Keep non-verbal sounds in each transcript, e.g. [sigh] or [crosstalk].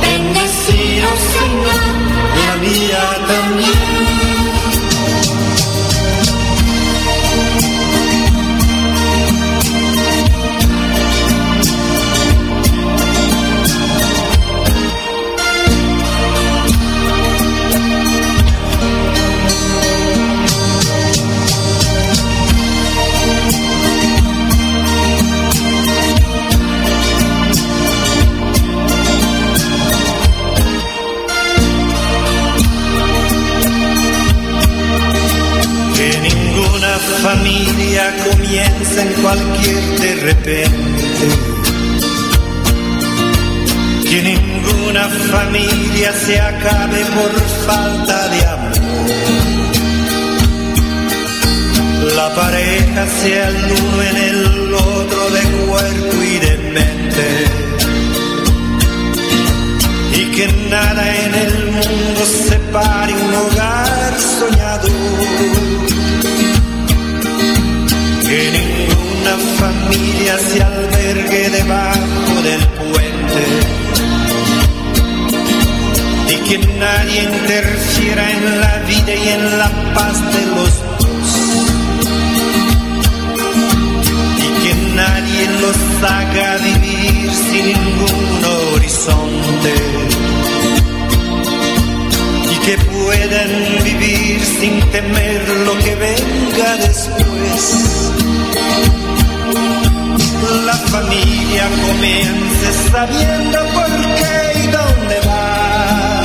Bendecido comienza en cualquier de repente. Que ninguna familia se acabe por falta de amor. La pareja sea el uno en el otro de cuerpo y de mente. Y que nada en el mundo separe un hogar soñador familia se albergue debajo del puente. Y que nadie interfiera en la vida y en la paz de los dos. Y que nadie los haga vivir sin ningún horizonte. Y que puedan vivir sin temer lo que venga después la familia comience sabiendo por qué y dónde va.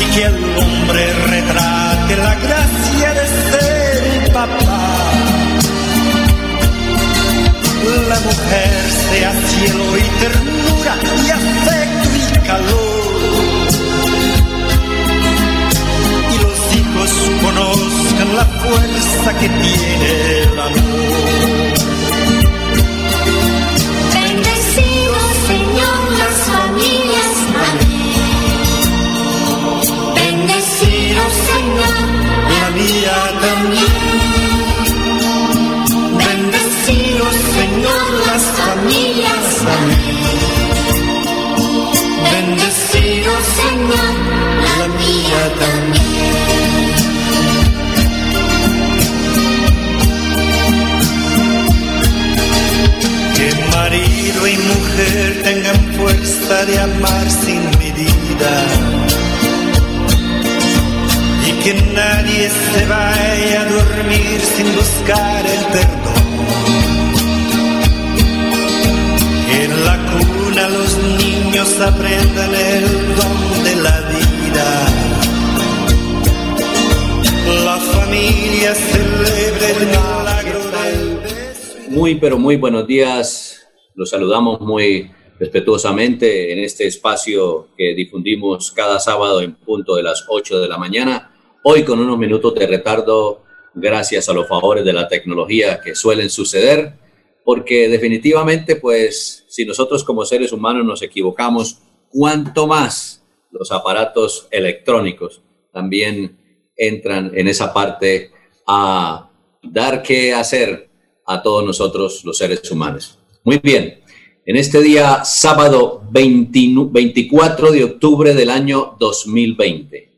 Y que el hombre retrate la gracia de ser papá. La mujer sea cielo y ternura y afecto y calor conozcan la fuerza que tiene el amor. Bendecido Señor las familias, amén. Bendecido Señor, la mía también. Bendecido Señor las familias, amén. Bendecido Señor, la mía también. Y mujer tengan fuerza de amar sin medida. Y que nadie se vaya a dormir sin buscar el perdón. En la cuna los niños aprendan el don de la vida. La familia celebre el milagro del. Muy, pero muy buenos días los saludamos muy respetuosamente en este espacio que difundimos cada sábado en punto de las 8 de la mañana. Hoy con unos minutos de retardo gracias a los favores de la tecnología que suelen suceder, porque definitivamente pues si nosotros como seres humanos nos equivocamos, cuanto más los aparatos electrónicos también entran en esa parte a dar que hacer a todos nosotros los seres humanos. Muy bien, en este día sábado 24 de octubre del año 2020.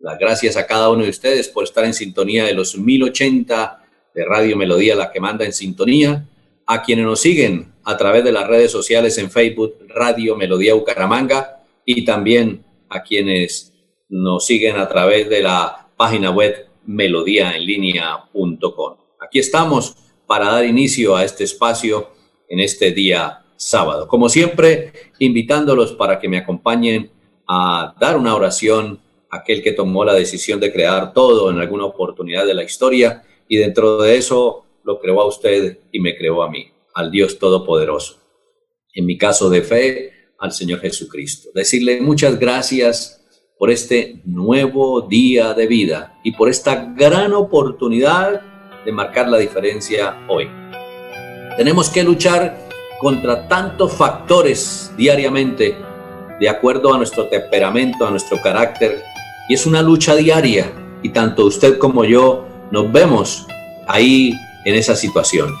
Las gracias a cada uno de ustedes por estar en sintonía de los 1080 de Radio Melodía, la que manda en sintonía. A quienes nos siguen a través de las redes sociales en Facebook, Radio Melodía Bucaramanga, y también a quienes nos siguen a través de la página web melodíaenlínea.com. Aquí estamos para dar inicio a este espacio en este día sábado. Como siempre, invitándolos para que me acompañen a dar una oración a aquel que tomó la decisión de crear todo en alguna oportunidad de la historia y dentro de eso lo creó a usted y me creó a mí, al Dios Todopoderoso. En mi caso de fe, al Señor Jesucristo. Decirle muchas gracias por este nuevo día de vida y por esta gran oportunidad de marcar la diferencia hoy. Tenemos que luchar contra tantos factores diariamente de acuerdo a nuestro temperamento, a nuestro carácter, y es una lucha diaria y tanto usted como yo nos vemos ahí en esas situaciones.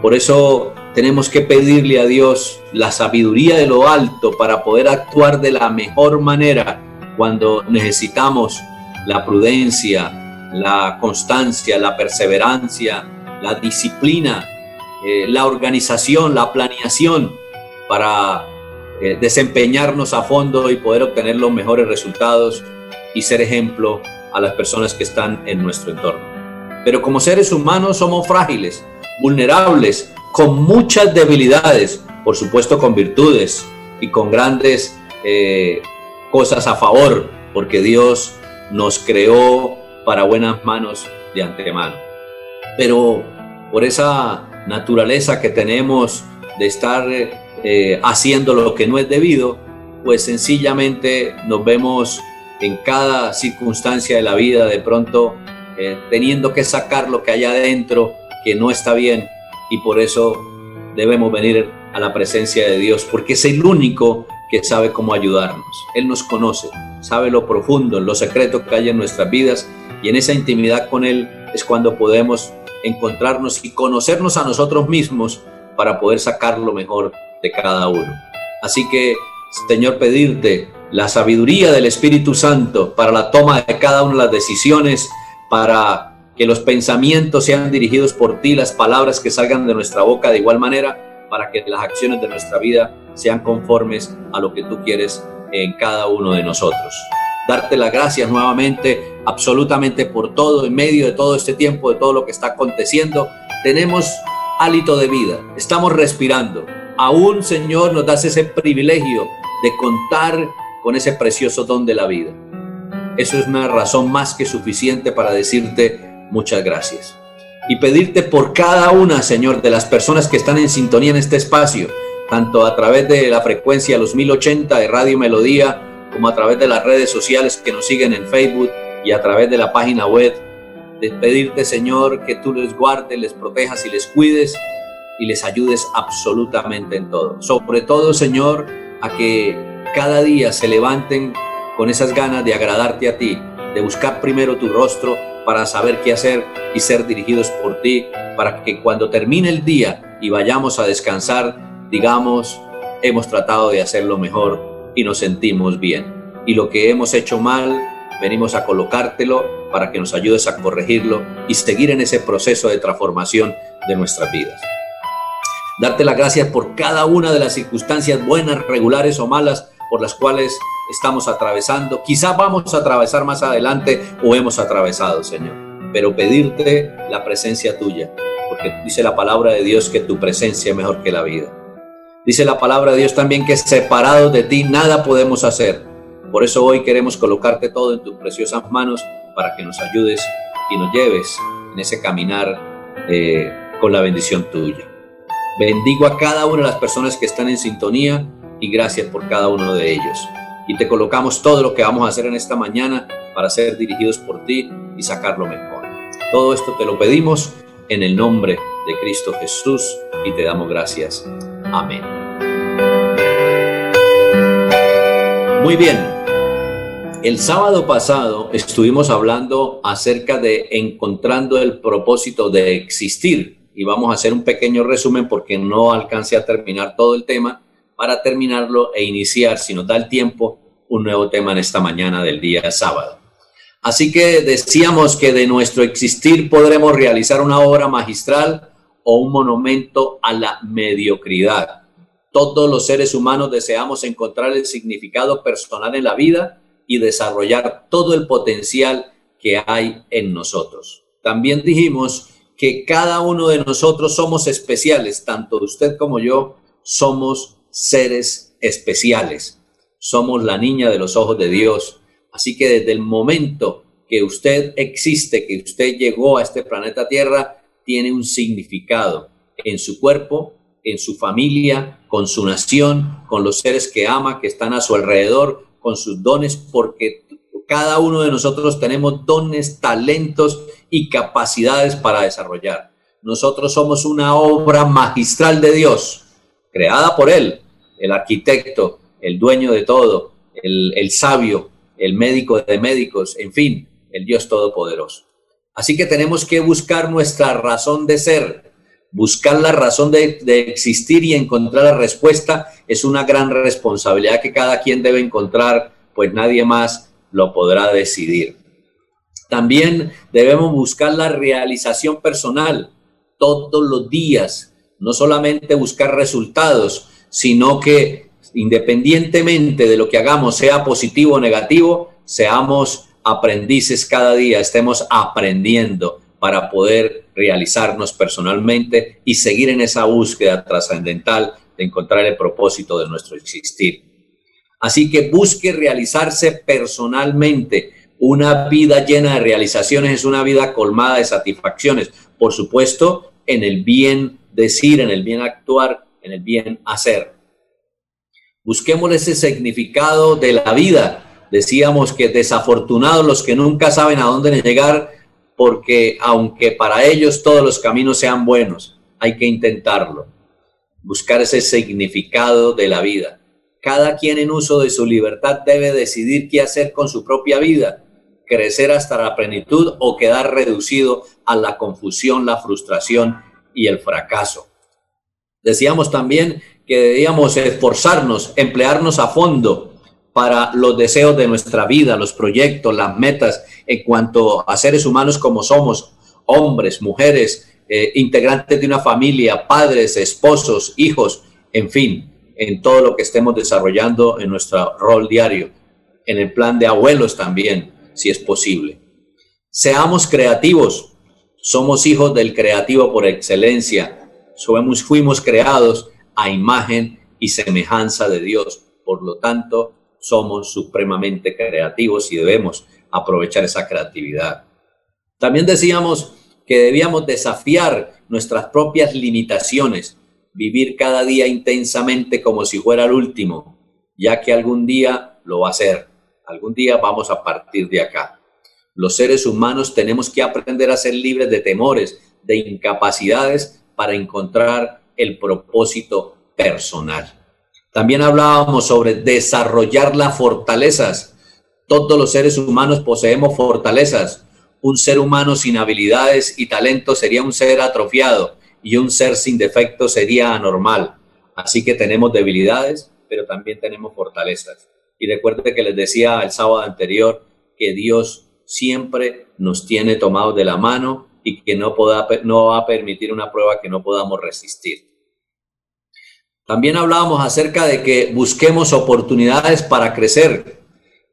Por eso tenemos que pedirle a Dios la sabiduría de lo alto para poder actuar de la mejor manera cuando necesitamos la prudencia, la constancia, la perseverancia, la disciplina, eh, la organización, la planeación para eh, desempeñarnos a fondo y poder obtener los mejores resultados y ser ejemplo a las personas que están en nuestro entorno. Pero como seres humanos somos frágiles, vulnerables, con muchas debilidades, por supuesto con virtudes y con grandes eh, cosas a favor, porque Dios nos creó para buenas manos de antemano. Pero por esa naturaleza que tenemos de estar eh, haciendo lo que no es debido, pues sencillamente nos vemos en cada circunstancia de la vida de pronto eh, teniendo que sacar lo que hay adentro que no está bien y por eso debemos venir a la presencia de Dios porque es el único que sabe cómo ayudarnos. Él nos conoce, sabe lo profundo, lo secreto que hay en nuestras vidas y en esa intimidad con Él es cuando podemos encontrarnos y conocernos a nosotros mismos para poder sacar lo mejor de cada uno. Así que, Señor, pedirte la sabiduría del Espíritu Santo para la toma de cada una de las decisiones, para que los pensamientos sean dirigidos por ti, las palabras que salgan de nuestra boca de igual manera, para que las acciones de nuestra vida sean conformes a lo que tú quieres en cada uno de nosotros. Darte las gracias nuevamente, absolutamente por todo, en medio de todo este tiempo, de todo lo que está aconteciendo. Tenemos hálito de vida, estamos respirando. Aún, Señor, nos das ese privilegio de contar con ese precioso don de la vida. Eso es una razón más que suficiente para decirte muchas gracias. Y pedirte por cada una, Señor, de las personas que están en sintonía en este espacio, tanto a través de la frecuencia los 1080 de Radio Melodía, como a través de las redes sociales que nos siguen en Facebook y a través de la página web, de pedirte, Señor, que tú les guardes, les protejas y les cuides y les ayudes absolutamente en todo. Sobre todo, Señor, a que cada día se levanten con esas ganas de agradarte a ti, de buscar primero tu rostro para saber qué hacer y ser dirigidos por ti, para que cuando termine el día y vayamos a descansar, digamos, hemos tratado de hacerlo mejor y nos sentimos bien. Y lo que hemos hecho mal, venimos a colocártelo para que nos ayudes a corregirlo y seguir en ese proceso de transformación de nuestras vidas. Darte las gracias por cada una de las circunstancias buenas, regulares o malas por las cuales estamos atravesando. Quizá vamos a atravesar más adelante o hemos atravesado, Señor. Pero pedirte la presencia tuya, porque dice la palabra de Dios que tu presencia es mejor que la vida. Dice la palabra de Dios también que separados de ti nada podemos hacer. Por eso hoy queremos colocarte todo en tus preciosas manos para que nos ayudes y nos lleves en ese caminar eh, con la bendición tuya. Bendigo a cada una de las personas que están en sintonía y gracias por cada uno de ellos. Y te colocamos todo lo que vamos a hacer en esta mañana para ser dirigidos por ti y sacar lo mejor. Todo esto te lo pedimos en el nombre de Cristo Jesús y te damos gracias. Amén. Muy bien. El sábado pasado estuvimos hablando acerca de encontrando el propósito de existir y vamos a hacer un pequeño resumen porque no alcancé a terminar todo el tema para terminarlo e iniciar, si nos da el tiempo, un nuevo tema en esta mañana del día sábado. Así que decíamos que de nuestro existir podremos realizar una obra magistral o un monumento a la mediocridad. Todos los seres humanos deseamos encontrar el significado personal en la vida y desarrollar todo el potencial que hay en nosotros. También dijimos que cada uno de nosotros somos especiales, tanto usted como yo somos seres especiales. Somos la niña de los ojos de Dios. Así que desde el momento que usted existe, que usted llegó a este planeta Tierra, tiene un significado en su cuerpo en su familia, con su nación, con los seres que ama, que están a su alrededor, con sus dones, porque cada uno de nosotros tenemos dones, talentos y capacidades para desarrollar. Nosotros somos una obra magistral de Dios, creada por Él, el arquitecto, el dueño de todo, el, el sabio, el médico de médicos, en fin, el Dios todopoderoso. Así que tenemos que buscar nuestra razón de ser, buscar la razón de, existir y encontrar la respuesta es una gran responsabilidad que cada quien debe encontrar, pues nadie más lo podrá decidir. También debemos buscar la realización personal todos los días, no solamente buscar resultados, sino que independientemente de lo que hagamos, sea positivo o negativo, seamos aprendices cada día, estemos aprendiendo para poder realizarnos personalmente y seguir en esa búsqueda trascendental de encontrar el propósito de nuestro existir. Así que busque realizarse personalmente. Una vida llena de realizaciones es una vida colmada de satisfacciones. Por supuesto, en el bien decir, en el bien actuar, en el bien hacer. Busquemos ese significado de la vida. Decíamos que desafortunados los que nunca saben a dónde llegar porque aunque para ellos todos los caminos sean buenos, hay que intentarlo, buscar ese significado de la vida. Cada quien en uso de su libertad debe decidir qué hacer con su propia vida, crecer hasta la plenitud o quedar reducido a la confusión, la frustración y el fracaso. Decíamos también que debíamos esforzarnos, emplearnos a fondo para los deseos de nuestra vida, los proyectos, las metas en cuanto a seres humanos como somos, hombres, mujeres, eh, integrantes de una familia, padres, esposos, hijos, en fin, en todo lo que estemos desarrollando en nuestro rol diario, en el plan de abuelos también, si es posible. Seamos creativos, somos hijos del creativo por excelencia, somos, fuimos creados a imagen y semejanza de Dios, por lo tanto, somos supremamente creativos y debemos aprovechar esa creatividad. También decíamos que debíamos desafiar nuestras propias limitaciones, vivir cada día intensamente como si fuera el último, ya que algún día lo va a ser, algún día vamos a partir de acá. Los seres humanos tenemos que aprender a ser libres de temores, de incapacidades para encontrar el propósito personal. También hablábamos sobre desarrollar las fortalezas. Todos los seres humanos poseemos fortalezas. Un ser humano sin habilidades y talento sería un ser atrofiado y un ser sin defectos sería anormal. Así que tenemos debilidades, pero también tenemos fortalezas. Y recuerde que les decía el sábado anterior que Dios siempre nos tiene tomados de la mano y que no, no va a permitir una prueba que no podamos resistir. También hablábamos acerca de que busquemos oportunidades para crecer.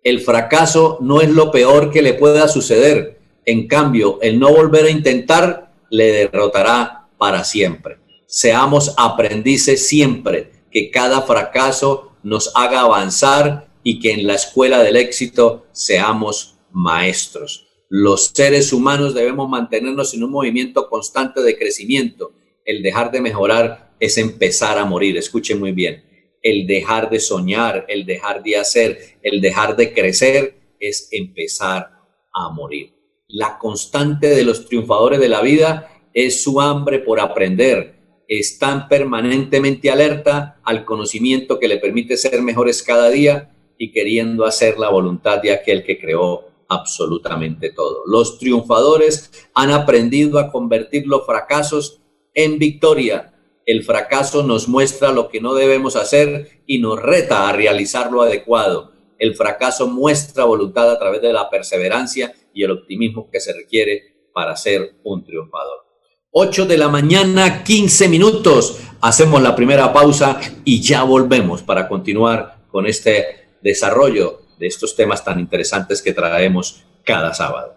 El fracaso no es lo peor que le pueda suceder. En cambio, el no volver a intentar le derrotará para siempre. Seamos aprendices siempre, que cada fracaso nos haga avanzar y que en la escuela del éxito seamos maestros. Los seres humanos debemos mantenernos en un movimiento constante de crecimiento. El dejar de mejorar es empezar a morir. Escuchen muy bien. El dejar de soñar, el dejar de hacer, el dejar de crecer es empezar a morir. La constante de los triunfadores de la vida es su hambre por aprender. Están permanentemente alerta al conocimiento que le permite ser mejores cada día y queriendo hacer la voluntad de aquel que creó absolutamente todo. Los triunfadores han aprendido a convertir los fracasos en victoria el fracaso nos muestra lo que no debemos hacer y nos reta a realizar lo adecuado. El fracaso muestra voluntad a través de la perseverancia y el optimismo que se requiere para ser un triunfador. 8 de la mañana, 15 minutos. Hacemos la primera pausa y ya volvemos para continuar con este desarrollo de estos temas tan interesantes que traemos cada sábado.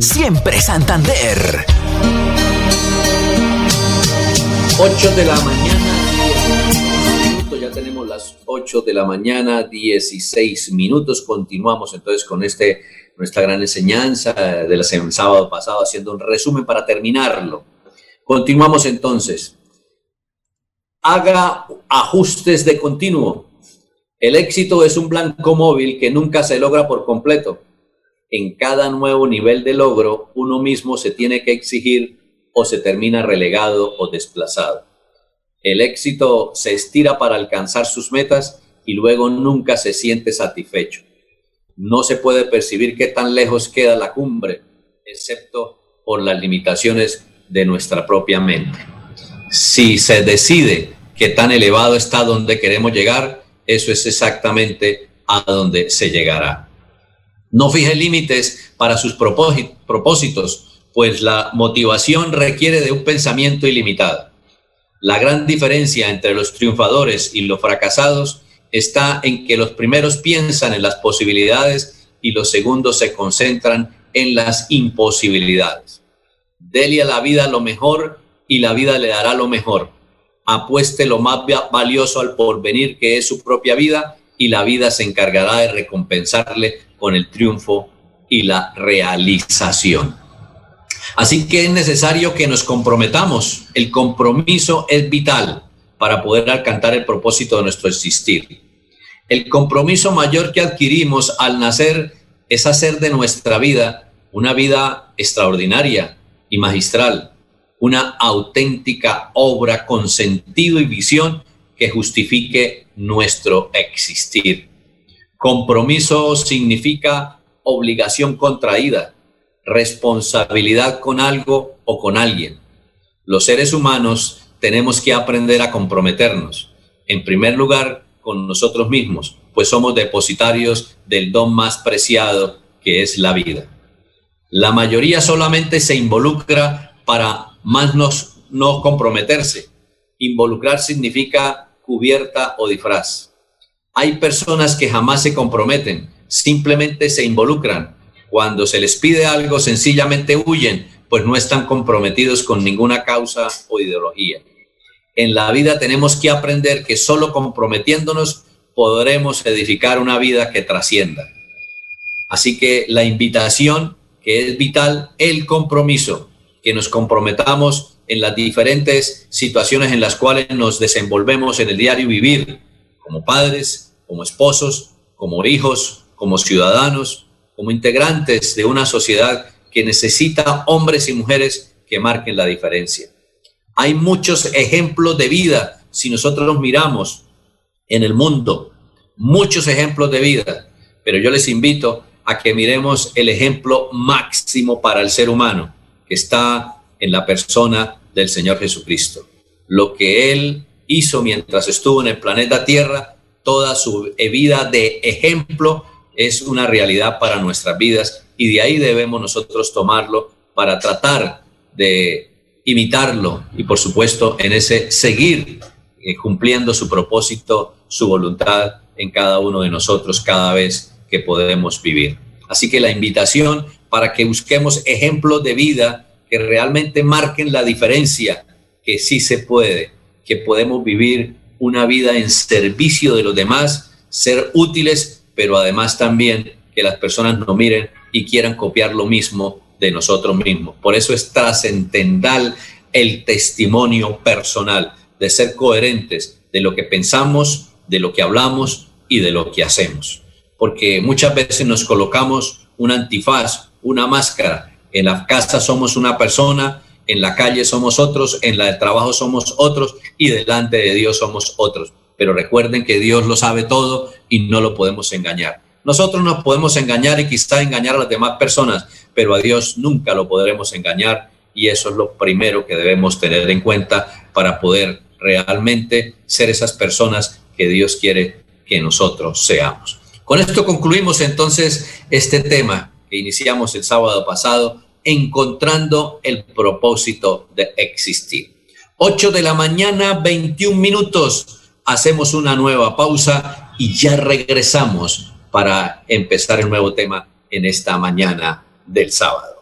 siempre Santander. 8 de la mañana, minutos, ya tenemos las 8 de la mañana, 16 minutos. Continuamos entonces con este, nuestra gran enseñanza del sábado pasado, haciendo un resumen para terminarlo. Continuamos entonces. Haga ajustes de continuo. El éxito es un blanco móvil que nunca se logra por completo en cada nuevo nivel de logro uno mismo se tiene que exigir o se termina relegado o desplazado. El éxito se estira para alcanzar sus metas y luego nunca se siente satisfecho. No se puede percibir qué tan lejos queda la cumbre, excepto por las limitaciones de nuestra propia mente. Si se decide que tan elevado está donde queremos llegar, eso es exactamente a donde se llegará. No fije límites para sus propósitos, pues la motivación requiere de un pensamiento ilimitado. La gran diferencia entre los triunfadores y los fracasados está en que los primeros piensan en las posibilidades y los segundos se concentran en las imposibilidades. Dele a la vida lo mejor y la vida le dará lo mejor. Apueste lo más valioso al porvenir que es su propia vida y la vida se encargará de recompensarle con el triunfo y la realización. Así que es necesario que nos comprometamos. El compromiso es vital para poder alcanzar el propósito de nuestro existir. El compromiso mayor que adquirimos al nacer es hacer de nuestra vida una vida extraordinaria y magistral, una auténtica obra con sentido y visión que justifique nuestro existir. Compromiso significa obligación contraída, responsabilidad con algo o con alguien. Los seres humanos tenemos que aprender a comprometernos, en primer lugar, con nosotros mismos, pues somos depositarios del don más preciado que es la vida. La mayoría solamente se involucra para más no comprometerse. Involucrar significa cubierta o disfraz. Hay personas que jamás se comprometen, simplemente se involucran. Cuando se les pide algo, sencillamente huyen, pues no están comprometidos con ninguna causa o ideología. En la vida tenemos que aprender que solo comprometiéndonos podremos edificar una vida que trascienda. Así que la invitación, que es vital, el compromiso, que nos comprometamos en las diferentes situaciones en las cuales nos desenvolvemos en el diario vivir, como padres, como esposos, como hijos, como ciudadanos, como integrantes de una sociedad que necesita hombres y mujeres que marquen la diferencia. Hay muchos ejemplos de vida si nosotros los miramos en el mundo, muchos ejemplos de vida, pero yo les invito a que miremos el ejemplo máximo para el ser humano, que está en la persona del Señor Jesucristo. Lo que Él hizo mientras estuvo en el planeta Tierra, toda su vida de ejemplo es una realidad para nuestras vidas y de ahí debemos nosotros tomarlo para tratar de imitarlo y por supuesto en ese seguir eh, cumpliendo su propósito, su voluntad en cada uno de nosotros cada vez que podemos vivir. Así que la invitación para que busquemos ejemplos de vida que realmente marquen la diferencia, que sí se puede, que podemos vivir una vida en servicio de los demás, ser útiles, pero además también que las personas nos miren y quieran copiar lo mismo de nosotros mismos. Por eso es trascendental el testimonio personal, de ser coherentes de lo que pensamos, de lo que hablamos y de lo que hacemos. Porque muchas veces nos colocamos un antifaz, una máscara. En la casa somos una persona, en la calle somos otros, en la de trabajo somos otros y delante de Dios somos otros. Pero recuerden que Dios lo sabe todo y no lo podemos engañar. Nosotros nos podemos engañar y quizá engañar a las demás personas, pero a Dios nunca lo podremos engañar y eso es lo primero que debemos tener en cuenta para poder realmente ser esas personas que Dios quiere que nosotros seamos. Con esto concluimos entonces este tema que iniciamos el sábado pasado, encontrando el propósito de existir. 8 de la mañana, 21 minutos. Hacemos una nueva pausa y ya regresamos para empezar el nuevo tema en esta mañana del sábado.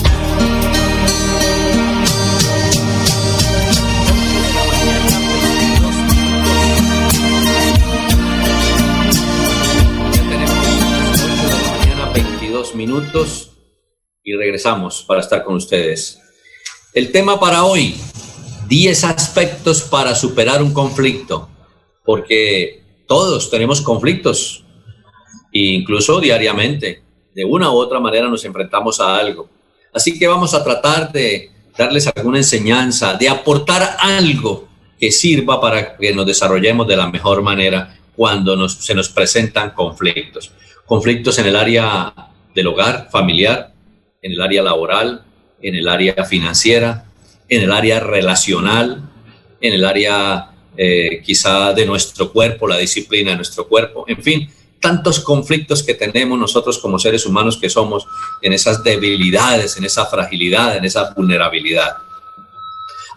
Minutos y regresamos para estar con ustedes. El tema para hoy, 10 aspectos para superar un conflicto, porque todos tenemos conflictos, incluso diariamente, de una u otra manera nos enfrentamos a algo. Así que vamos a tratar de darles alguna enseñanza, de aportar algo que sirva para que nos desarrollemos de la mejor manera cuando se nos presentan conflictos. Conflictos en el área del hogar familiar, en el área laboral, en el área financiera, en el área relacional, en el área eh, quizá de nuestro cuerpo, la disciplina de nuestro cuerpo, en fin, tantos conflictos que tenemos nosotros como seres humanos que somos en esas debilidades, en esa fragilidad, en esa vulnerabilidad.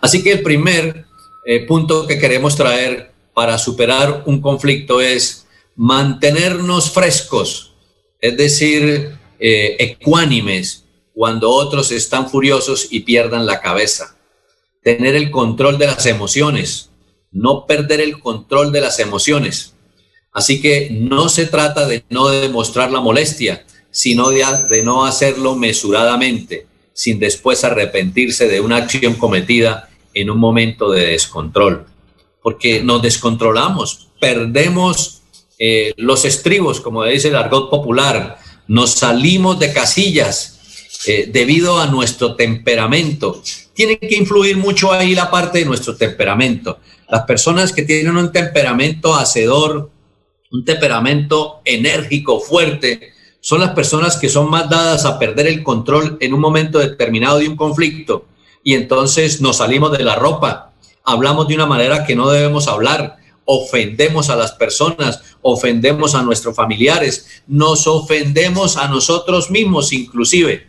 Así que el primer eh, punto que queremos traer para superar un conflicto es mantenernos frescos, es decir, eh, ecuánimes cuando otros están furiosos y pierdan la cabeza. Tener el control de las emociones, no perder el control de las emociones. Así que no se trata de no demostrar la molestia, sino de, no hacerlo mesuradamente, sin después arrepentirse de una acción cometida en un momento de descontrol. Porque nos descontrolamos, perdemos eh, los estribos, como dice el argot popular, nos salimos de casillas eh, debido a nuestro temperamento. Tiene que influir mucho ahí la parte de nuestro temperamento. Las personas que tienen un temperamento hacedor, un temperamento enérgico, fuerte, son las personas que son más dadas a perder el control en un momento determinado de un conflicto. Y entonces nos salimos de la ropa, hablamos de una manera que no debemos hablar, ofendemos a las personas, ofendemos a nuestros familiares, nos ofendemos a nosotros mismos inclusive.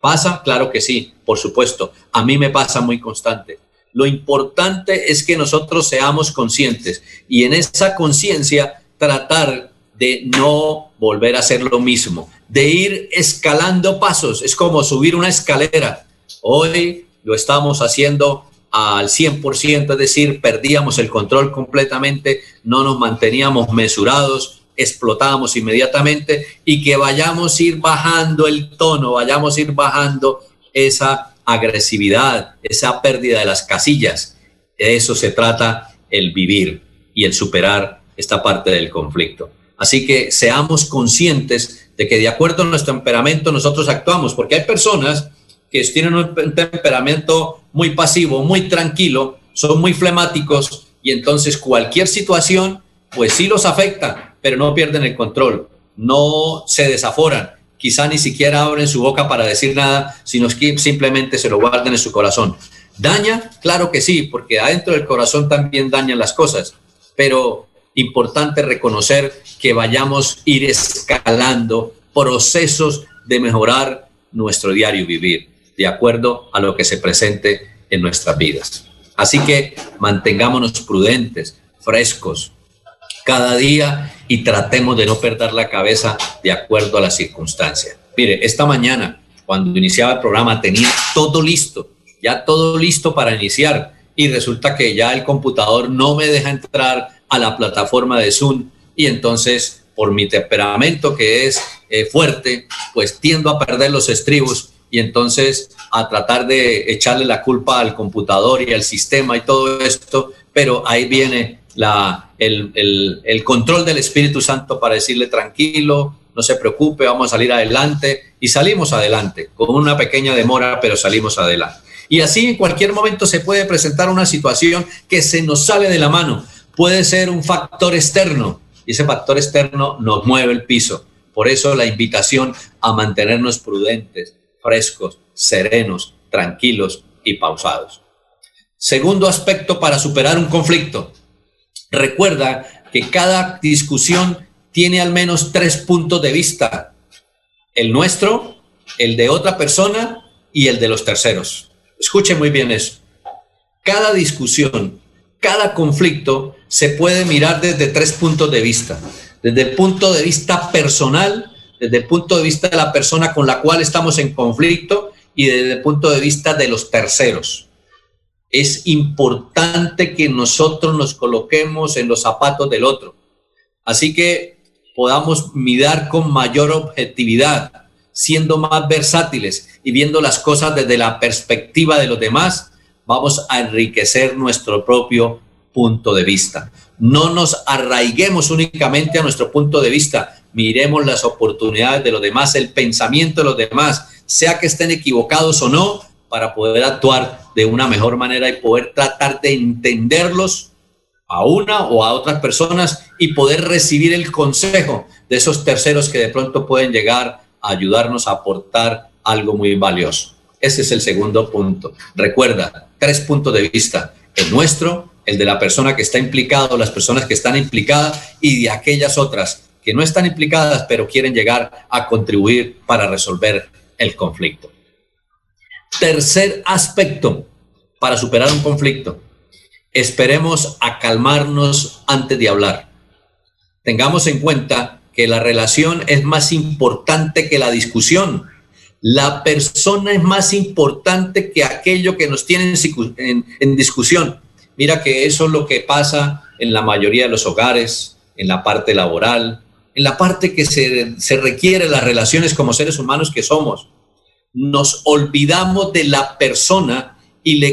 ¿Pasa? Claro que sí, por supuesto. A mí me pasa muy constante. Lo importante es que nosotros seamos conscientes y en esa conciencia tratar de no volver a hacer lo mismo, de ir escalando pasos. Es como subir una escalera. Hoy lo estamos haciendo al 100%, es decir, perdíamos el control completamente, no nos manteníamos mesurados, explotábamos inmediatamente y que vayamos a ir bajando el tono, vayamos a ir bajando esa agresividad, esa pérdida de las casillas. De eso se trata el vivir y el superar esta parte del conflicto. Así que seamos conscientes de que de acuerdo a nuestro temperamento nosotros actuamos, porque hay personas que tienen un temperamento muy pasivo, muy tranquilo, son muy flemáticos y entonces cualquier situación, pues sí los afecta, pero no pierden el control, no se desaforan, quizá ni siquiera abren su boca para decir nada, sino que simplemente se lo guardan en su corazón. ¿Daña? Claro que sí, porque adentro del corazón también dañan las cosas, pero importante reconocer que vayamos ir escalando procesos de mejorar nuestro diario vivir de acuerdo a lo que se presente en nuestras vidas. Así que mantengámonos prudentes, frescos, cada día y tratemos de no perder la cabeza de acuerdo a las circunstancias. Mire, esta mañana, cuando iniciaba el programa, tenía todo listo, ya todo listo para iniciar y resulta que ya el computador no me deja entrar a la plataforma de Zoom y entonces por mi temperamento que es eh, fuerte, pues tiendo a perder los estribos y entonces a tratar de echarle la culpa al computador y al sistema y todo esto, pero ahí viene la, el, el, el control del Espíritu Santo para decirle tranquilo, no se preocupe, vamos a salir adelante y salimos adelante, con una pequeña demora, pero salimos adelante. Y así en cualquier momento se puede presentar una situación que se nos sale de la mano. Puede ser un factor externo y ese factor externo nos mueve el piso. Por eso la invitación a mantenernos prudentes, frescos, serenos, tranquilos y pausados. Segundo aspecto para superar un conflicto. Recuerda que cada discusión tiene al menos tres puntos de vista. El nuestro, el de otra persona y el de los terceros. Escuche muy bien eso. Cada discusión, cada conflicto se puede mirar desde tres puntos de vista. Desde el punto de vista personal, desde el punto de vista de la persona con la cual estamos en conflicto y desde el punto de vista de los terceros. Es importante que nosotros nos coloquemos en los zapatos del otro. Así que podamos mirar con mayor objetividad, siendo más versátiles y viendo las cosas desde la perspectiva de los demás, vamos a enriquecer nuestro propio punto de vista. No nos arraiguemos únicamente a nuestro punto de vista, miremos las oportunidades de los demás, el pensamiento de los demás, sea que estén equivocados o no, para poder actuar de una mejor manera y poder tratar de entenderlos a una o a otras personas y poder recibir el consejo de esos terceros que de pronto pueden llegar ayudarnos a aportar algo muy valioso. Ese es el segundo punto. Recuerda, tres puntos de vista. El nuestro, el de la persona que está implicada, las personas que están implicadas y de aquellas otras que no están implicadas, pero quieren llegar a contribuir para resolver el conflicto. Tercer aspecto para superar un conflicto. Esperemos a calmarnos antes de hablar. Tengamos en cuenta que la relación es más importante que la discusión. La persona es más importante que aquello que nos tiene en, discusión. Mira que eso es lo que pasa en la mayoría de los hogares, en la parte laboral, en la parte que se, se requiere las relaciones como seres humanos que somos. Nos olvidamos de la persona y,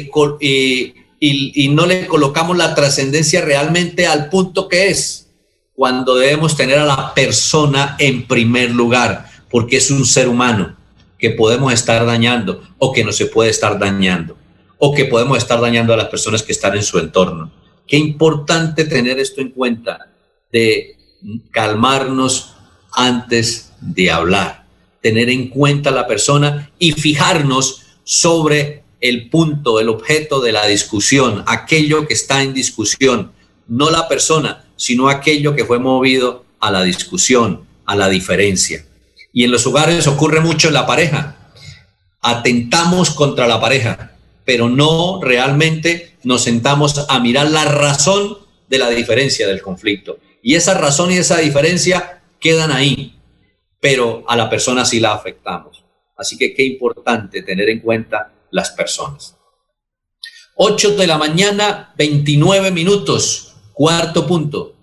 y no le colocamos la trascendencia realmente al punto que es cuando debemos tener a la persona en primer lugar, porque es un ser humano que podemos estar dañando o que no se puede estar dañando, o que podemos estar dañando a las personas que están en su entorno. Qué importante tener esto en cuenta, de calmarnos antes de hablar, tener en cuenta a la persona y fijarnos sobre el punto, el objeto de la discusión, aquello que está en discusión, no la persona, sino aquello que fue movido a la discusión, a la diferencia. Y en los hogares ocurre mucho en la pareja. Atentamos contra la pareja, pero no realmente nos sentamos a mirar la razón de la diferencia del conflicto. Y esa razón y esa diferencia quedan ahí, pero a la persona sí la afectamos. Así que qué importante tener en cuenta las personas. 8 de la mañana, 29 minutos. Cuarto punto,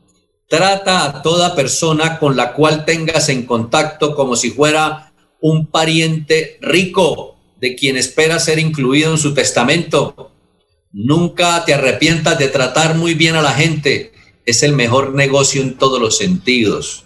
trata a toda persona con la cual tengas en contacto como si fuera un pariente rico de quien espera ser incluido en su testamento. Nunca te arrepientas de tratar muy bien a la gente. Es el mejor negocio en todos los sentidos.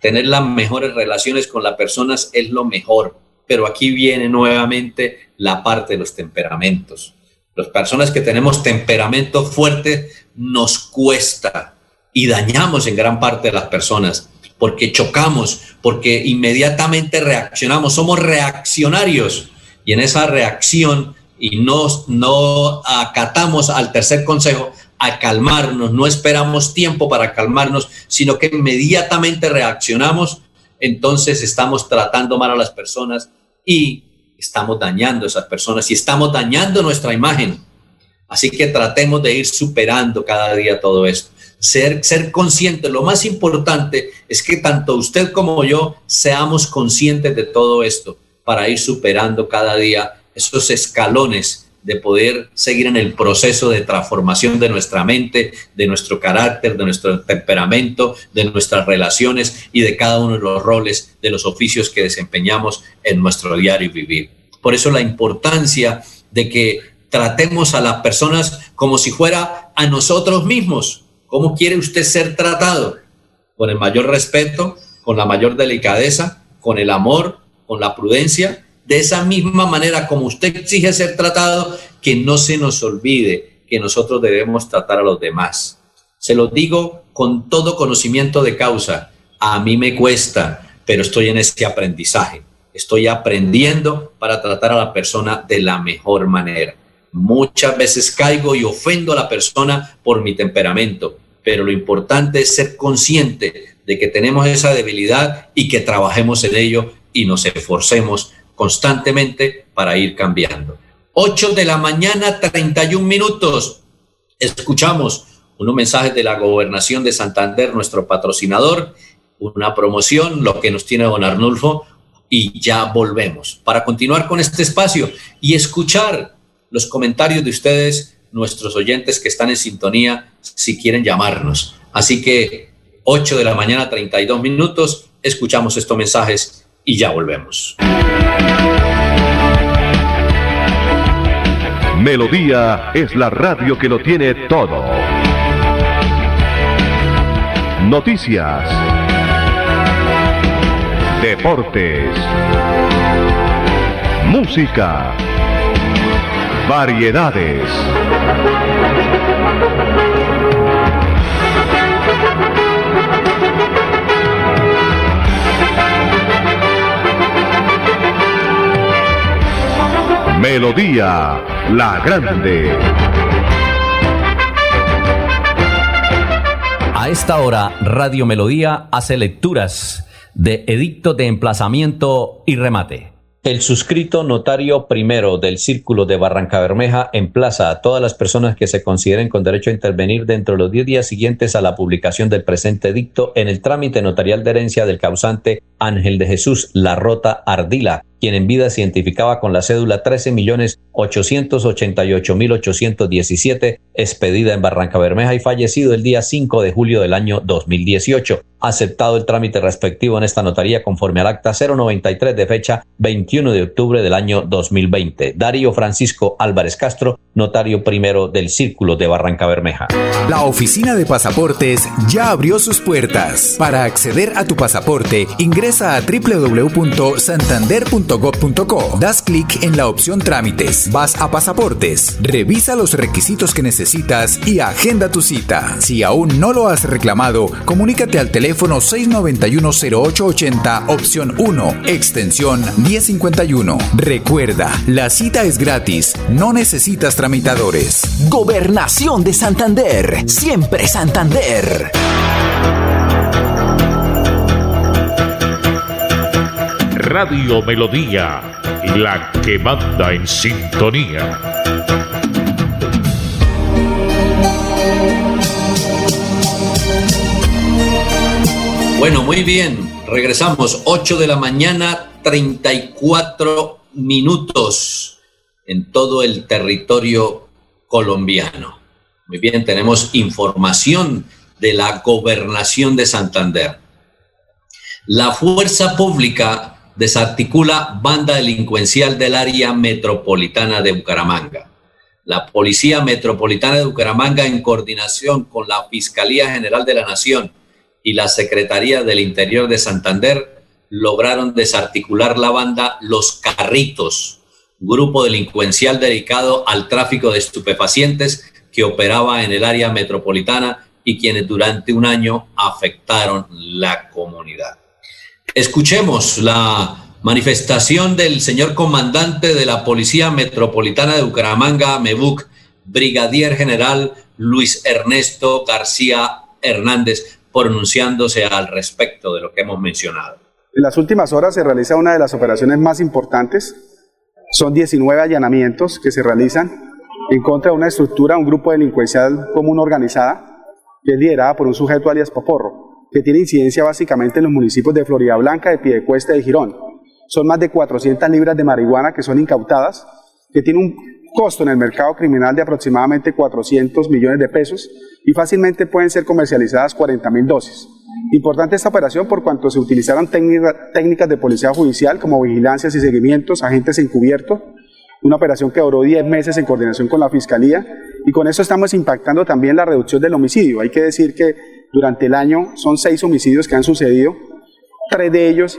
Tener las mejores relaciones con las personas es lo mejor. Pero aquí viene nuevamente la parte de los temperamentos. Las personas que tenemos temperamento fuerte nos cuesta y dañamos en gran parte de las personas porque chocamos, porque inmediatamente reaccionamos, somos reaccionarios y en esa reacción y no, no acatamos al tercer consejo a calmarnos, no esperamos tiempo para calmarnos, sino que inmediatamente reaccionamos, entonces estamos tratando mal a las personas y estamos dañando a esas personas y estamos dañando nuestra imagen. Así que tratemos de ir superando cada día todo esto. Ser, ser conscientes, lo más importante es que tanto usted como yo seamos conscientes de todo esto para ir superando cada día esos escalones de poder seguir en el proceso de transformación de nuestra mente, de nuestro carácter, de nuestro temperamento, de nuestras relaciones y de cada uno de los roles, de los oficios que desempeñamos en nuestro diario vivir. Por eso la importancia de que tratemos a las personas como si fuera a nosotros mismos. ¿Cómo quiere usted ser tratado? Con el mayor respeto, con la mayor delicadeza, con el amor, con la prudencia, de esa misma manera como usted exige ser tratado, que no se nos olvide que nosotros debemos tratar a los demás. Se lo digo con todo conocimiento de causa. A mí me cuesta, pero estoy en ese aprendizaje. Estoy aprendiendo para tratar a la persona de la mejor manera. Muchas veces caigo y ofendo a la persona por mi temperamento, pero lo importante es ser consciente de que tenemos esa debilidad y que trabajemos en ello y nos esforcemos constantemente para ir cambiando. 8 de la mañana, 31 minutos. Escuchamos unos mensajes de la gobernación de Santander, nuestro patrocinador, una promoción, lo que nos tiene don Arnulfo, y ya volvemos para continuar con este espacio y escuchar los comentarios de ustedes, nuestros oyentes que están en sintonía, si quieren llamarnos. Así que 8 de la mañana, 32 minutos, escuchamos estos mensajes y ya volvemos. Melodía es la radio que lo tiene todo. Noticias. Deportes. Música. Variedades. Melodía La Grande. A esta hora, Radio Melodía hace lecturas de edicto de emplazamiento y remate. El suscrito notario primero del Círculo de Barranca Bermeja emplaza a todas las personas que se consideren con derecho a intervenir dentro de los 10 días siguientes a la publicación del presente edicto en el trámite notarial de herencia del causante Ángel de Jesús Larrota Ardila, quien en vida se identificaba con la cédula 13.888.817, expedida en Barranca Bermeja y fallecido el día 5 de julio del año 2018. Aceptado el trámite respectivo en esta notaría conforme al acta 093 de fecha 21 de octubre del año 2020. Darío Francisco Álvarez Castro, notario primero del Círculo de Barranca Bermeja. La oficina de pasaportes ya abrió sus puertas. Para acceder a tu pasaporte, ingresa a www.santander.gov.co. Das clic en la opción Trámites. Vas a Pasaportes. Revisa los requisitos que necesitas y agenda tu cita. Si aún no lo has reclamado, comunícate al teléfono 691-0880, opción 1, extensión 1051. Recuerda, la cita es gratis. No necesitas tramitadores. Gobernación de Santander. Siempre Santander. Radio Melodía, la que manda en sintonía. Bueno, muy bien. Regresamos. 8 de la mañana, 34 minutos en todo el territorio colombiano. Muy bien, tenemos información de la gobernación de Santander. La fuerza pública desarticula banda delincuencial del área metropolitana de Bucaramanga. La Policía Metropolitana de Bucaramanga, en coordinación con la Fiscalía General de la Nación y la Secretaría del Interior de Santander, lograron desarticular la banda Los Carritos, grupo delincuencial dedicado al tráfico de estupefacientes que operaba en el área metropolitana y quienes durante un año afectaron la comunidad. Escuchemos la manifestación del señor comandante de la Policía Metropolitana de Bucaramanga, MEBUC, Brigadier General Luis Ernesto García Hernández, pronunciándose al respecto de lo que hemos mencionado. En las últimas horas se realiza una de las operaciones más importantes. Son 19 allanamientos que se realizan en contra de una estructura, un grupo delincuencial común organizada, que es liderada por un sujeto alias Paporro que tiene incidencia básicamente en los municipios de Florida Blanca, de Piedecuesta y de Girón. Son más de 400 libras de marihuana que son incautadas, que tiene un costo en el mercado criminal de aproximadamente 400 millones de pesos y fácilmente pueden ser comercializadas 40 mil dosis. Importante esta operación por cuanto se utilizaron técnicas de policía judicial como vigilancias y seguimientos, agentes encubiertos, una operación que duró 10 meses en coordinación con la Fiscalía y con eso estamos impactando también la reducción del homicidio. Hay que decir que durante el año son seis homicidios que han sucedido, tres de ellos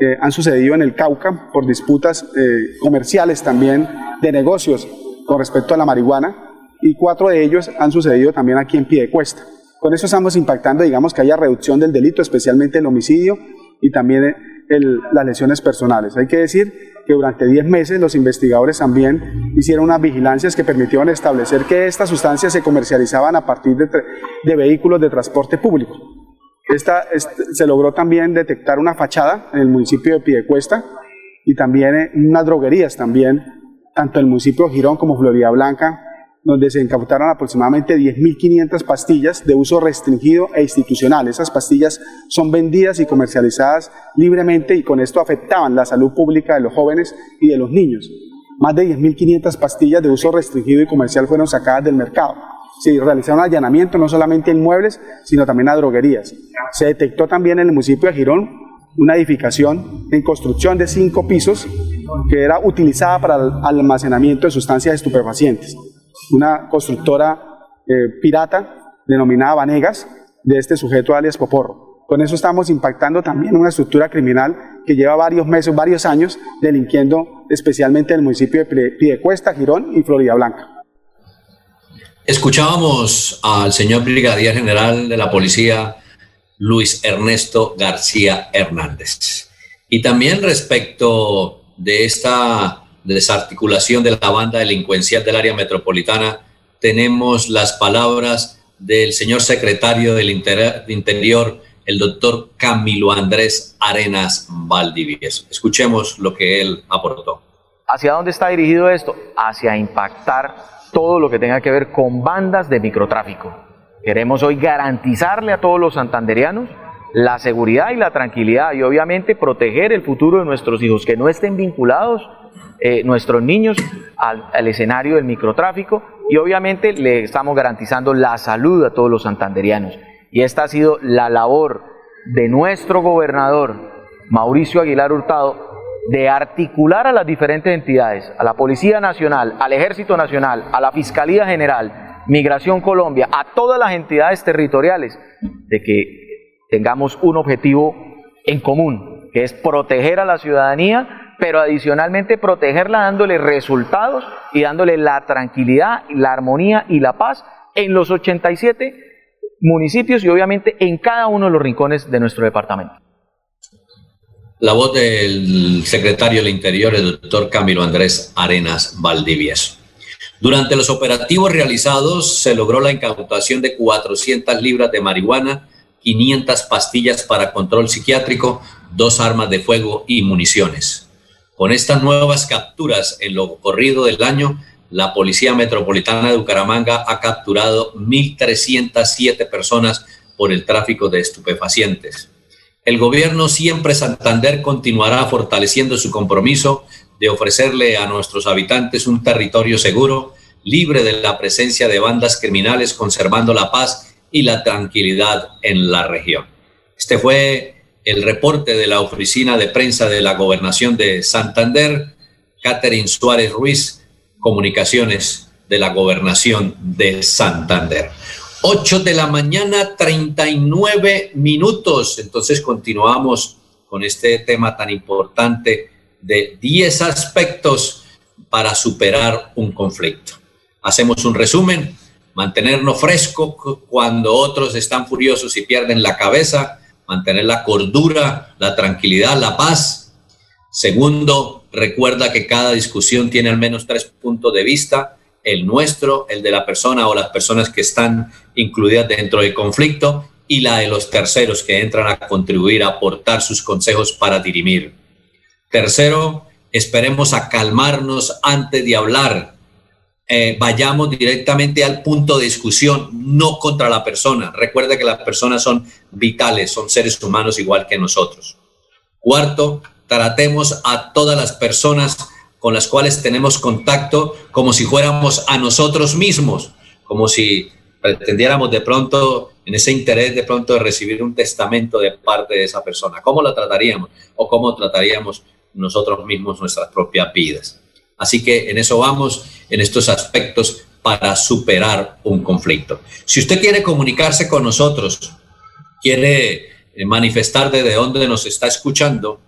eh, han sucedido en el Cauca por disputas eh, comerciales también de negocios con respecto a la marihuana y cuatro de ellos han sucedido también aquí en Piedecuesta. Con eso estamos impactando, digamos, que haya reducción del delito, especialmente el homicidio y también las lesiones personales. Hay que decir que durante 10 meses los investigadores también hicieron unas vigilancias que permitieron establecer que estas sustancias se comercializaban a partir de, vehículos de transporte público. Esta, se logró también detectar una fachada en el municipio de Piedecuesta y también unas droguerías también, tanto en el municipio de Girón como Florida Blanca, donde se incautaron aproximadamente 10.500 pastillas de uso restringido e institucional. Esas pastillas son vendidas y comercializadas libremente y con esto afectaban la salud pública de los jóvenes y de los niños. Más de 10.500 pastillas de uso restringido y comercial fueron sacadas del mercado. Se realizaron allanamientos no solamente en muebles, sino también a droguerías. Se detectó también en el municipio de Girón una edificación en construcción de cinco pisos que era utilizada para el almacenamiento de sustancias estupefacientes una constructora eh, pirata denominada Vanegas, de este sujeto alias Poporro. Con eso estamos impactando también una estructura criminal que lleva varios meses, varios años delinquiendo especialmente en el municipio de Piedecuesta, Girón y Florida Blanca. Escuchábamos al señor brigadier general de la policía, Luis Ernesto García Hernández. Y también respecto de esta desarticulación de la banda delincuencial del área metropolitana, tenemos las palabras del señor secretario del Interior, el doctor Camilo Andrés Arenas Valdivieso. Escuchemos lo que él aportó. ¿Hacia dónde está dirigido esto? Hacia impactar todo lo que tenga que ver con bandas de microtráfico. Queremos hoy garantizarle a todos los santanderianos la seguridad y la tranquilidad y obviamente proteger el futuro de nuestros hijos, que no estén vinculados eh, nuestros niños al, escenario del microtráfico y obviamente le estamos garantizando la salud a todos los santanderianos. Y esta ha sido la labor de nuestro gobernador, Mauricio Aguilar Hurtado, de articular a las diferentes entidades, a la Policía Nacional, al Ejército Nacional, a la Fiscalía General, Migración Colombia, a todas las entidades territoriales, de que tengamos un objetivo en común, que es proteger a la ciudadanía pero adicionalmente protegerla dándole resultados y dándole la tranquilidad, la armonía y la paz en los 87 municipios y obviamente en cada uno de los rincones de nuestro departamento. La voz del secretario del Interior, el doctor Camilo Andrés Arenas Valdivieso. Durante los operativos realizados se logró la incautación de 400 libras de marihuana, 500 pastillas para control psiquiátrico, dos armas de fuego y municiones. Con estas nuevas capturas en lo corrido del año, la Policía Metropolitana de Bucaramanga ha capturado 1.307 personas por el tráfico de estupefacientes. El gobierno siempre Santander continuará fortaleciendo su compromiso de ofrecerle a nuestros habitantes un territorio seguro, libre de la presencia de bandas criminales, conservando la paz y la tranquilidad en la región. Este fue el reporte de la oficina de prensa de la gobernación de Santander, Catherine Suárez Ruiz, comunicaciones de la gobernación de Santander. 8 de la mañana, 39 minutos. Entonces continuamos con este tema tan importante de 10 aspectos para superar un conflicto. Hacemos un resumen, mantenernos fresco cuando otros están furiosos y pierden la cabeza mantener la cordura, la tranquilidad, la paz. Segundo, recuerda que cada discusión tiene al menos tres puntos de vista, el nuestro, el de la persona o las personas que están incluidas dentro del conflicto y la de los terceros que entran a contribuir, a aportar sus consejos para dirimir. Tercero, esperemos a calmarnos antes de hablar, eh, vayamos directamente al punto de discusión, no contra la persona. Recuerda que las personas son vitales, son seres humanos igual que nosotros. Cuarto, tratemos a todas las personas con las cuales tenemos contacto como si fuéramos a nosotros mismos, como si pretendiéramos de pronto, en ese interés de pronto de recibir un testamento de parte de esa persona. ¿Cómo la trataríamos? ¿O cómo trataríamos nosotros mismos nuestras propias vidas? Así que en eso vamos, en estos aspectos, para superar un conflicto. Si usted quiere comunicarse con nosotros, quiere eh, manifestar desde dónde nos está escuchando,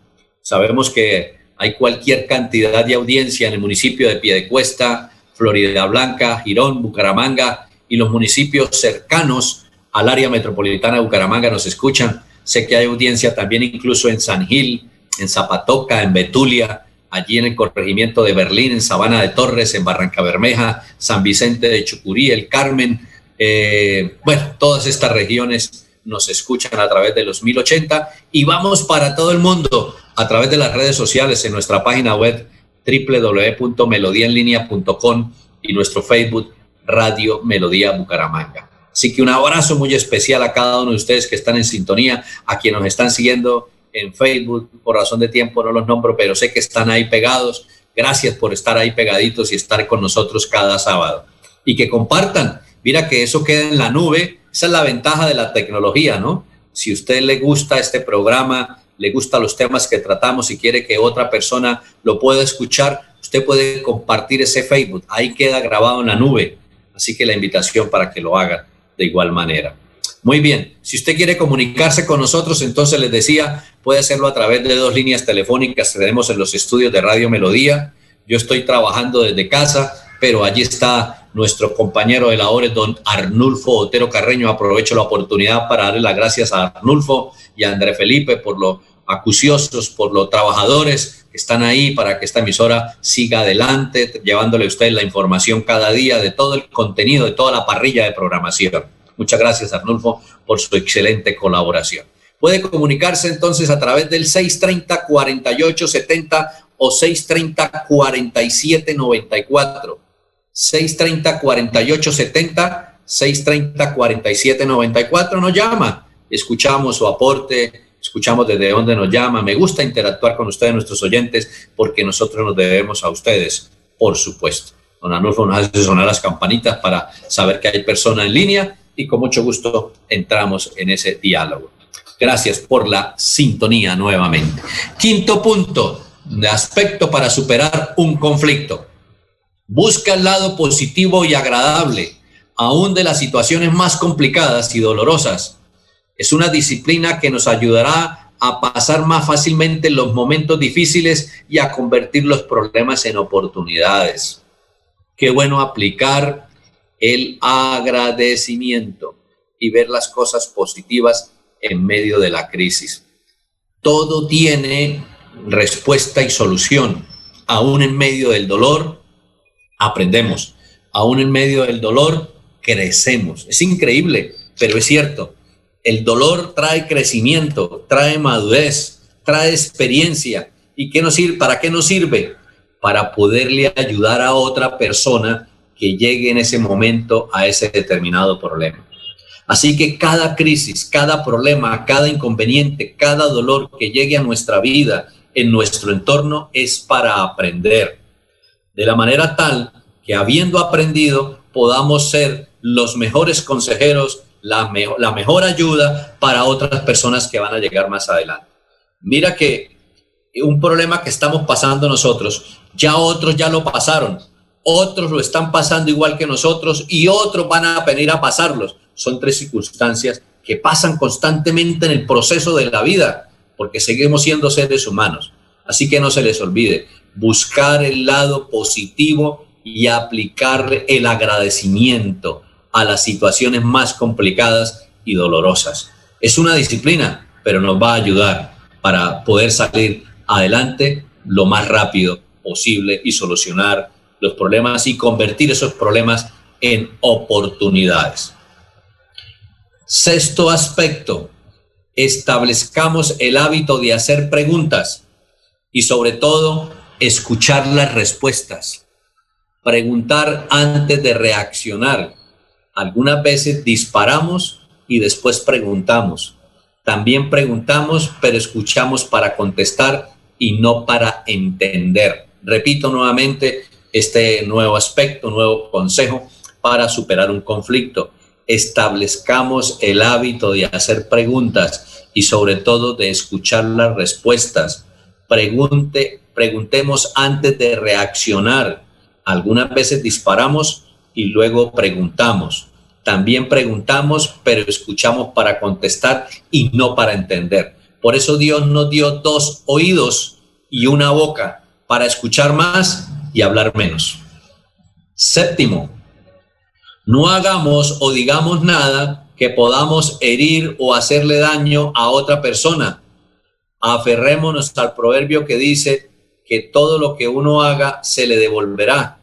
sabemos que hay cualquier cantidad de audiencia en el municipio de Piedecuesta, Florida Blanca, Girón, Bucaramanga y los municipios cercanos al área metropolitana de Bucaramanga nos escuchan. Sé que hay audiencia también incluso en San Gil, en Zapatoca, en Betulia, allí en el corregimiento de Berlín, en Sabana de Torres, en Barranca Bermeja, San Vicente de Chucurí, el Carmen. Eh, bueno, todas estas regiones nos escuchan a través de los 1080 y vamos para todo el mundo a través de las redes sociales en nuestra página web www.melodiaenlinea.com y nuestro Facebook Radio Melodía Bucaramanga. Así que un abrazo muy especial a cada uno de ustedes que están en sintonía, a quienes nos están siguiendo en Facebook, por razón de tiempo no los nombro, pero sé que están ahí pegados. Gracias por estar ahí pegaditos y estar con nosotros cada sábado. Y que compartan. Mira que eso queda en la nube. Esa es la ventaja de la tecnología, ¿no? Si usted le gusta este programa, le gustan los temas que tratamos y quiere que otra persona lo pueda escuchar, usted puede compartir ese Facebook. Ahí queda grabado en la nube. Así que la invitación para que lo hagan de igual manera. Muy bien, si usted quiere comunicarse con nosotros, entonces les decía, puede hacerlo a través de dos líneas telefónicas que tenemos en los estudios de Radio Melodía. Yo estoy trabajando desde casa, pero allí está nuestro compañero de la hora, don Arnulfo Otero Carreño. Aprovecho la oportunidad para darle las gracias a Arnulfo y a André Felipe por lo acuciosos, por los trabajadores que están ahí para que esta emisora siga adelante, llevándole a usted la información cada día de todo el contenido, de toda la parrilla de programación. Muchas gracias, Arnulfo, por su excelente colaboración. Puede comunicarse entonces a través del 630-4870 o 630-4794. 630-4870, 630-4794 nos llama. Escuchamos su aporte, escuchamos desde dónde nos llama. Me gusta interactuar con ustedes, nuestros oyentes, porque nosotros nos debemos a ustedes, por supuesto. Don Arnulfo nos hace sonar las campanitas para saber que hay persona en línea y con mucho gusto entramos en ese diálogo. Gracias por la sintonía nuevamente. Quinto punto de aspecto para superar un conflicto. Busca el lado positivo y agradable, aún de las situaciones más complicadas y dolorosas. Es una disciplina que nos ayudará a pasar más fácilmente los momentos difíciles y a convertir los problemas en oportunidades. Qué bueno aplicar el agradecimiento y ver las cosas positivas en medio de la crisis. Todo tiene respuesta y solución. Aún en medio del dolor, aprendemos. Aún en medio del dolor, crecemos. Es increíble, pero es cierto. El dolor trae crecimiento, trae madurez, trae experiencia. ¿Y qué nos sirve? ¿Para qué nos sirve? Para poderle ayudar a otra persona que llegue en ese momento a ese determinado problema. Así que cada crisis, cada problema, cada inconveniente, cada dolor que llegue a nuestra vida, en nuestro entorno, es para aprender. De la manera tal que habiendo aprendido podamos ser los mejores consejeros, la, mejor ayuda para otras personas que van a llegar más adelante. Mira que un problema que estamos pasando nosotros, ya otros ya lo pasaron, otros lo están pasando igual que nosotros y otros van a venir a pasarlos. Son tres circunstancias que pasan constantemente en el proceso de la vida, porque seguimos siendo seres humanos. Así que no se les olvide buscar el lado positivo y aplicarle el agradecimiento a las situaciones más complicadas y dolorosas. Es una disciplina, pero nos va a ayudar para poder salir adelante lo más rápido posible y solucionar los problemas y convertir esos problemas en oportunidades. Sexto aspecto, establezcamos el hábito de hacer preguntas y sobre todo escuchar las respuestas. Preguntar antes de reaccionar. Algunas veces disparamos y después preguntamos. También preguntamos, pero escuchamos para contestar y no para entender repito nuevamente, este nuevo aspecto, nuevo consejo para superar un conflicto. Establezcamos el hábito de hacer preguntas y sobre todo de escuchar las respuestas. Pregunte, preguntemos antes de reaccionar. Algunas veces disparamos y luego preguntamos. También preguntamos, pero escuchamos para contestar y no para entender. Por eso Dios nos dio dos oídos y una boca para escuchar más y hablar menos. Séptimo, no hagamos o digamos nada que podamos herir o hacerle daño a otra persona. Aferrémonos al proverbio que dice que todo lo que uno haga se le devolverá.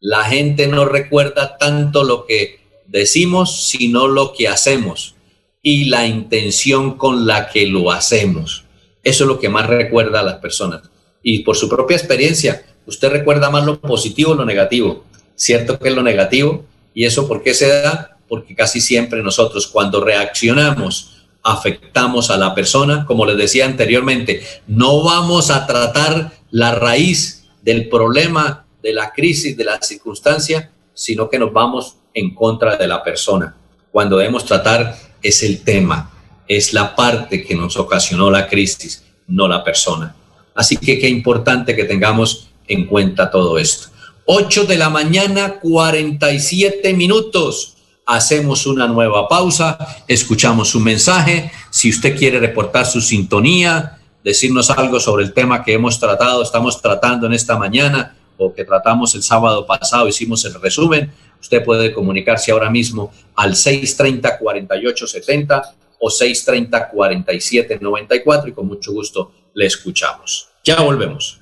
La gente no recuerda tanto lo que decimos, sino lo que hacemos y la intención con la que lo hacemos. Eso es lo que más recuerda a las personas. Y por su propia experiencia, usted recuerda más lo positivo o lo negativo. Cierto que es lo negativo. ¿Y eso por qué se da? Porque casi siempre nosotros cuando reaccionamos afectamos a la persona, como les decía anteriormente, no vamos a tratar la raíz del problema, de la crisis, de la circunstancia, sino que nos vamos en contra de la persona. Cuando debemos tratar es el tema, es la parte que nos ocasionó la crisis, no la persona. Así que qué importante que tengamos en cuenta todo esto. 8 de la mañana, 47 minutos. Hacemos una nueva pausa, escuchamos un mensaje. Si usted quiere reportar su sintonía, decirnos algo sobre el tema que hemos tratado, estamos tratando en esta mañana o que tratamos el sábado pasado, hicimos el resumen, usted puede comunicarse ahora mismo al 630-4870 o 630-4794 y con mucho gusto le escuchamos. Ya volvemos.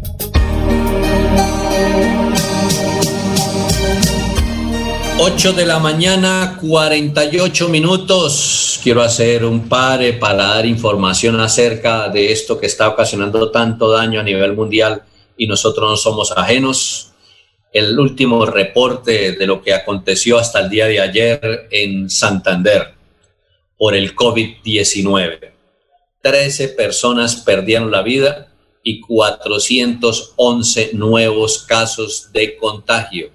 8 de la mañana, 48 minutos. Quiero hacer un pare para dar información acerca de esto que está ocasionando tanto daño a nivel mundial y nosotros no somos ajenos. El último reporte de lo que aconteció hasta el día de ayer en Santander por el COVID-19. 13 personas perdieron la vida y 411 nuevos casos de contagio.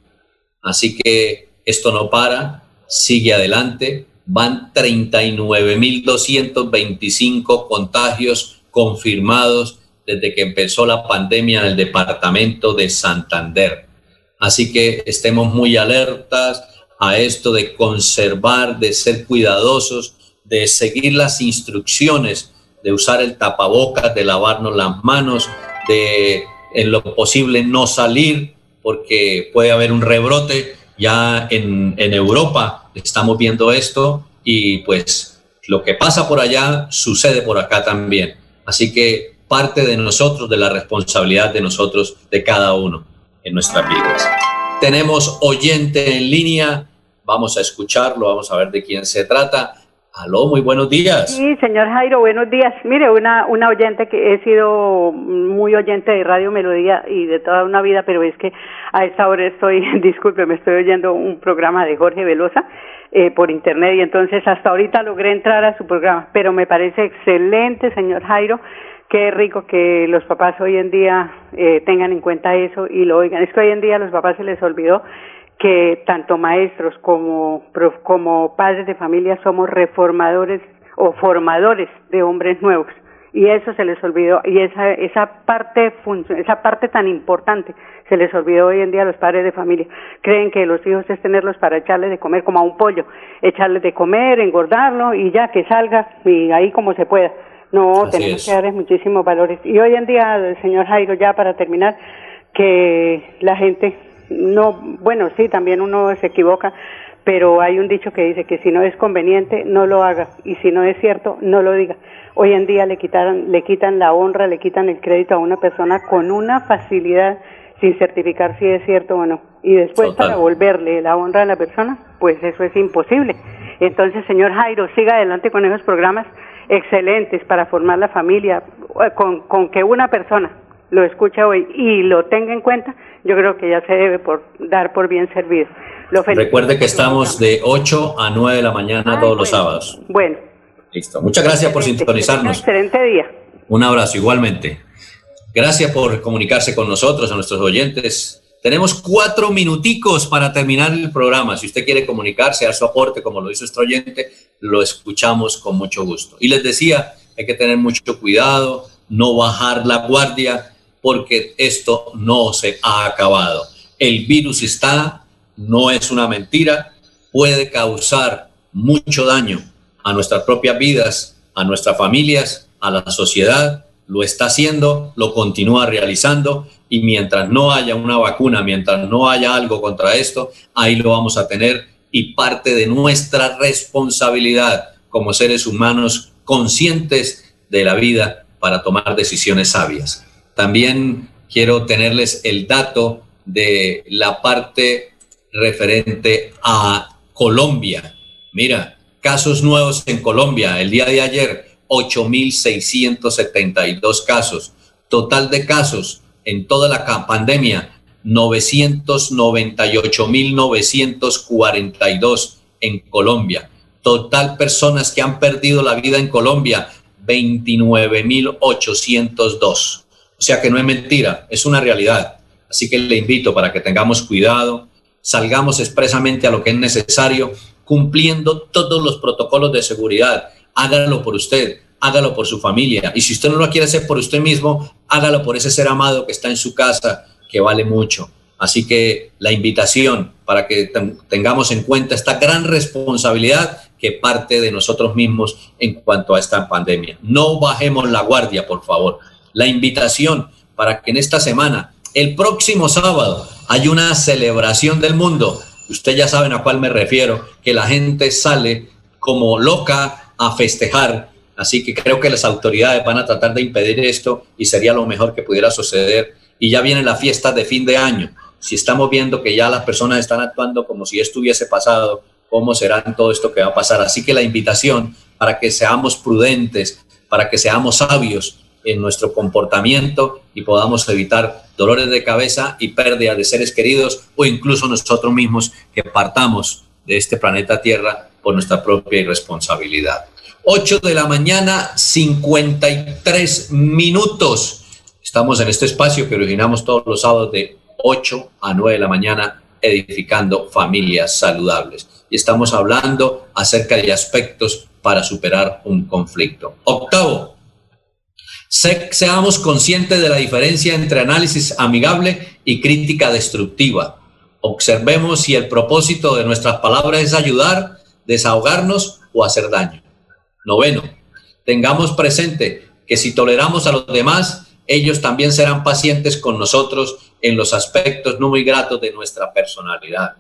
Así que esto no para, sigue adelante. Van 39.225 contagios confirmados desde que empezó la pandemia en el departamento de Santander. Así que estemos muy alertas a esto de conservar, de ser cuidadosos, de seguir las instrucciones, de usar el tapabocas, de lavarnos las manos, de en lo posible no salir porque puede haber un rebrote ya en, Europa estamos viendo esto y pues lo que pasa por allá sucede por acá también. Así que parte de nosotros, de la responsabilidad de nosotros, de cada uno en nuestras vidas. Tenemos oyente en línea, vamos a escucharlo, vamos a ver de quién se trata. Aló, muy buenos días. Sí, señor Jairo, buenos días. Mire, una, una oyente que he sido muy oyente de Radio Melodía y de toda una vida, pero es que a esta hora estoy, [laughs] disculpe, me estoy oyendo un programa de Jorge Velosa eh, por internet y entonces hasta ahorita logré entrar a su programa, pero me parece excelente, señor Jairo. Qué rico que los papás hoy en día eh, tengan en cuenta eso y lo oigan. Es que hoy en día a los papás se les olvidó que tanto maestros como, como padres de familia somos reformadores o formadores de hombres nuevos. Y eso se les olvidó y esa esa parte esa parte tan importante se les olvidó hoy en día a los padres de familia. Creen que los hijos es tenerlos para echarles de comer como a un pollo echarles de comer engordarlo y ya que salga y ahí como se pueda. No tenemos que darles muchísimos valores. Y hoy en día señor Jairo ya para terminar que la gente no, bueno, sí, también uno se equivoca, pero hay un dicho que dice que si no es conveniente, no lo haga, y si no es cierto, no lo diga. Hoy en día le quitan, le quitan la honra, le quitan el crédito a una persona con una facilidad sin certificar si es cierto o no. Y después para volverle la honra a la persona, pues eso es imposible. Entonces, señor Jairo, siga adelante con esos programas excelentes para formar la familia, eh, con, con que una persona lo escuche hoy y lo tenga en cuenta, yo creo que ya se debe por, dar por bien servido. Recuerde que estamos de 8 a 9 de la mañana todos los sábados. Bueno. Listo. Muchas gracias por sintonizarnos. excelente día. Un abrazo igualmente. Gracias por comunicarse con nosotros, a nuestros oyentes. Tenemos cuatro minuticos para terminar el programa. Si usted quiere comunicarse, a su aporte, como lo hizo nuestro oyente, lo escuchamos con mucho gusto. Y les decía, hay que tener mucho cuidado, no bajar la guardia, porque esto no se ha acabado. El virus está, no es una mentira, puede causar mucho daño a nuestras propias vidas, a nuestras familias, a la sociedad, lo está haciendo, lo continúa realizando y mientras no haya una vacuna, mientras no haya algo contra esto, ahí lo vamos a tener y parte de nuestra responsabilidad como seres humanos conscientes de la vida para tomar decisiones sabias. También quiero tenerles el dato de la parte referente a Colombia. Mira, casos nuevos en Colombia. El día de ayer, 8.672 casos. Total de casos en toda la pandemia, 998.942 en Colombia. Total personas que han perdido la vida en Colombia, 29.802. O sea que no es mentira, es una realidad. Así que le invito para que tengamos cuidado, salgamos expresamente a lo que es necesario, cumpliendo todos los protocolos de seguridad. Hágalo por usted, hágalo por su familia. Y si usted no lo quiere hacer por usted mismo, hágalo por ese ser amado que está en su casa, que vale mucho. Así que la invitación para que tengamos en cuenta esta gran responsabilidad que parte de nosotros mismos en cuanto a esta pandemia. No bajemos la guardia, por favor la invitación para que en esta semana, el próximo sábado, hay una celebración del mundo. Ustedes ya saben a cuál me refiero, que la gente sale como loca a festejar. Así que creo que las autoridades van a tratar de impedir esto y sería lo mejor que pudiera suceder. Y ya vienen las fiestas de fin de año. Si estamos viendo que ya las personas están actuando como si esto hubiese pasado, ¿cómo será todo esto que va a pasar? Así que la invitación para que seamos prudentes, para que seamos sabios, en nuestro comportamiento y podamos evitar dolores de cabeza y pérdida de seres queridos o incluso nosotros mismos que partamos de este planeta Tierra por nuestra propia irresponsabilidad. 8 de la mañana, 53 minutos. Estamos en este espacio que originamos todos los sábados de 8 a 9 de la mañana, edificando familias saludables. Y estamos hablando acerca de aspectos para superar un conflicto. Octavo, seamos conscientes de la diferencia entre análisis amigable y crítica destructiva. Observemos si el propósito de nuestras palabras es ayudar, desahogarnos o hacer daño. Noveno, tengamos presente que si toleramos a los demás, ellos también serán pacientes con nosotros en los aspectos no muy gratos de nuestra personalidad.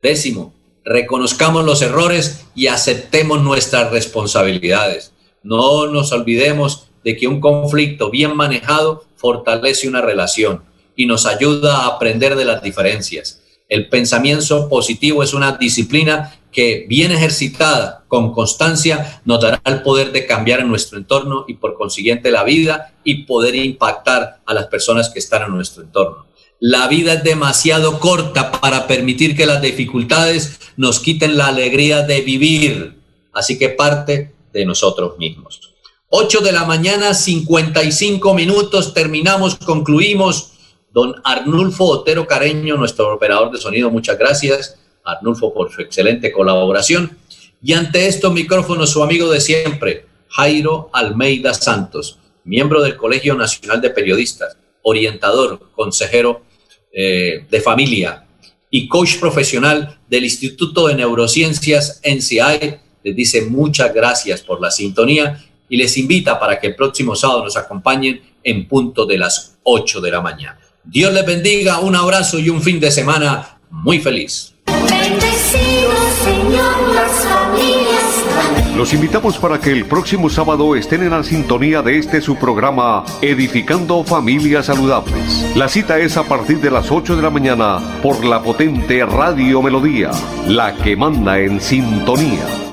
Décimo, reconozcamos los errores y aceptemos nuestras responsabilidades. No nos olvidemos de que un conflicto bien manejado fortalece una relación y nos ayuda a aprender de las diferencias. El pensamiento positivo es una disciplina que, bien ejercitada con constancia, nos dará el poder de cambiar en nuestro entorno y por consiguiente la vida y poder impactar a las personas que están en nuestro entorno. La vida es demasiado corta para permitir que las dificultades nos quiten la alegría de vivir, así que parte de nosotros mismos. 8 de la mañana, 55 minutos, terminamos, concluimos. Don Arnulfo Otero Careño, nuestro operador de sonido, muchas gracias. Arnulfo por su excelente colaboración. Y ante estos micrófonos, su amigo de siempre, Jairo Almeida Santos, miembro del Colegio Nacional de Periodistas, orientador, consejero eh, de familia y coach profesional del Instituto de Neurociencias NCI. Les dice muchas gracias por la sintonía y les invita para que el próximo sábado nos acompañen en punto de las 8 de la mañana. Dios les bendiga, un abrazo y un fin de semana muy feliz. Bendecido Señor las familias Los invitamos para que el próximo sábado estén en la sintonía de este su programa Edificando Familias Saludables. La cita es a partir de las 8 de la mañana por la potente Radio Melodía, la que manda en sintonía.